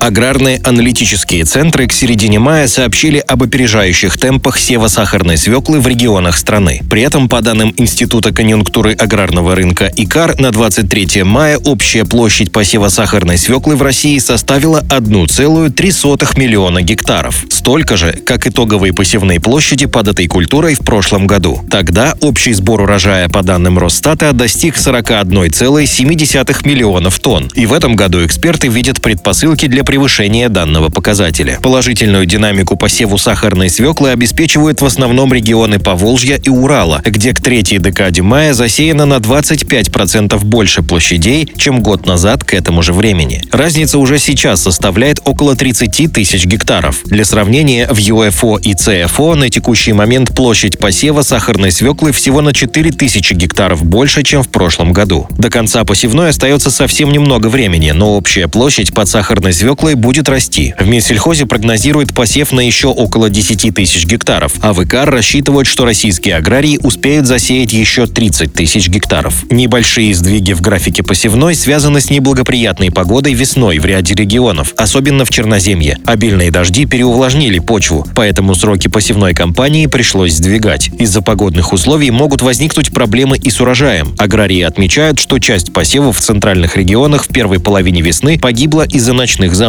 Аграрные аналитические центры к середине мая сообщили об опережающих темпах сева сахарной свеклы в регионах страны. При этом, по данным Института конъюнктуры аграрного рынка ИКАР, на 23 мая общая площадь посева сахарной свеклы в России составила 1,3 миллиона гектаров. Столько же, как итоговые посевные площади под этой культурой в прошлом году. Тогда общий сбор урожая по данным Росстата достиг 41,7 миллионов тонн. И в этом году эксперты видят предпосылки для превышения данного показателя. Положительную динамику посеву сахарной свеклы обеспечивают в основном регионы Поволжья и Урала, где к третьей декаде мая засеяно на 25% больше площадей, чем год назад к этому же времени. Разница уже сейчас составляет около 30 тысяч гектаров. Для сравнения, в ЮФО и ЦФО на текущий момент площадь посева сахарной свеклы всего на 4 тысячи гектаров больше, чем в прошлом году. До конца посевной остается совсем немного времени, но общая площадь под сахарной свеклой свеклой будет расти. В Минсельхозе прогнозирует посев на еще около 10 тысяч гектаров, а в ИКАР рассчитывают, что российские аграрии успеют засеять еще 30 тысяч гектаров. Небольшие сдвиги в графике посевной связаны с неблагоприятной погодой весной в ряде регионов, особенно в Черноземье. Обильные дожди переувлажнили почву, поэтому сроки посевной кампании пришлось сдвигать. Из-за погодных условий могут возникнуть проблемы и с урожаем. Аграрии отмечают, что часть посевов в центральных регионах в первой половине весны погибла из-за ночных заморозков.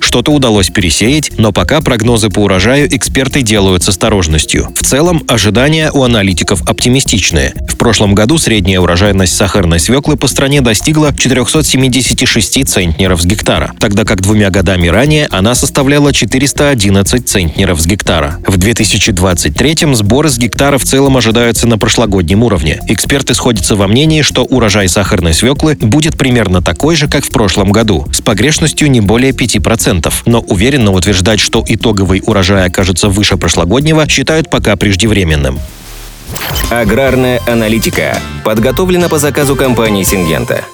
Что-то удалось пересеять, но пока прогнозы по урожаю эксперты делают с осторожностью. В целом, ожидания у аналитиков оптимистичные. В прошлом году средняя урожайность сахарной свеклы по стране достигла 476 центнеров с гектара, тогда как двумя годами ранее она составляла 411 центнеров с гектара. В 2023-м сборы с гектара в целом ожидаются на прошлогоднем уровне. Эксперты сходятся во мнении, что урожай сахарной свеклы будет примерно такой же, как в прошлом году, с погрешностью не более 5%. Но уверенно утверждать, что итоговый урожай окажется выше прошлогоднего, считают пока преждевременным. Аграрная аналитика подготовлена по заказу компании «Сингента».